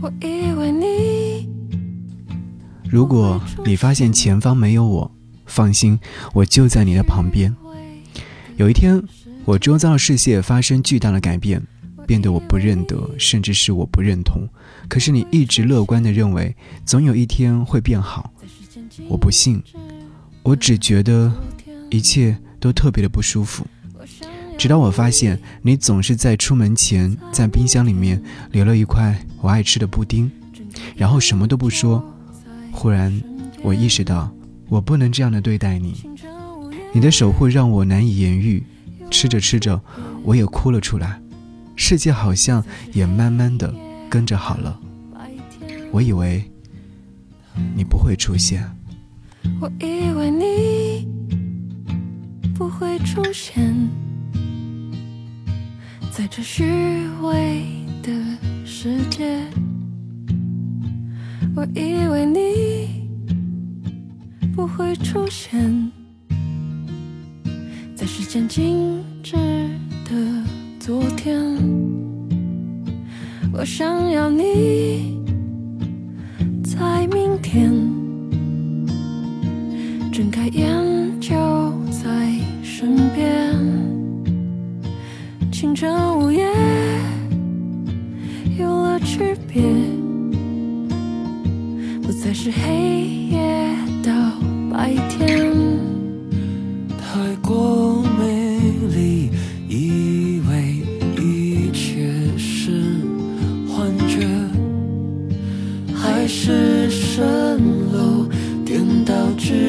我以为你如果你发现前方没有我，放心，我就在你的旁边。有一天，我周遭的世界发生巨大的改变，变得我不认得，甚至是我不认同。可是你一直乐观地认为，总有一天会变好。我不信，我只觉得一切都特别的不舒服。直到我发现你总是在出门前在冰箱里面留了一块我爱吃的布丁，然后什么都不说。忽然，我意识到我不能这样的对待你。你的守护让我难以言喻。吃着吃着，我也哭了出来。世界好像也慢慢的跟着好了。我以为你不会出现。我以为你不会出现在这虚伪的世界。我以为你不会出现在时间静止的昨天，我想要你在明天睁开眼清晨午夜有了区别。不再是黑夜到白天，太过美丽，以为一切是幻觉，还是蜃楼颠倒直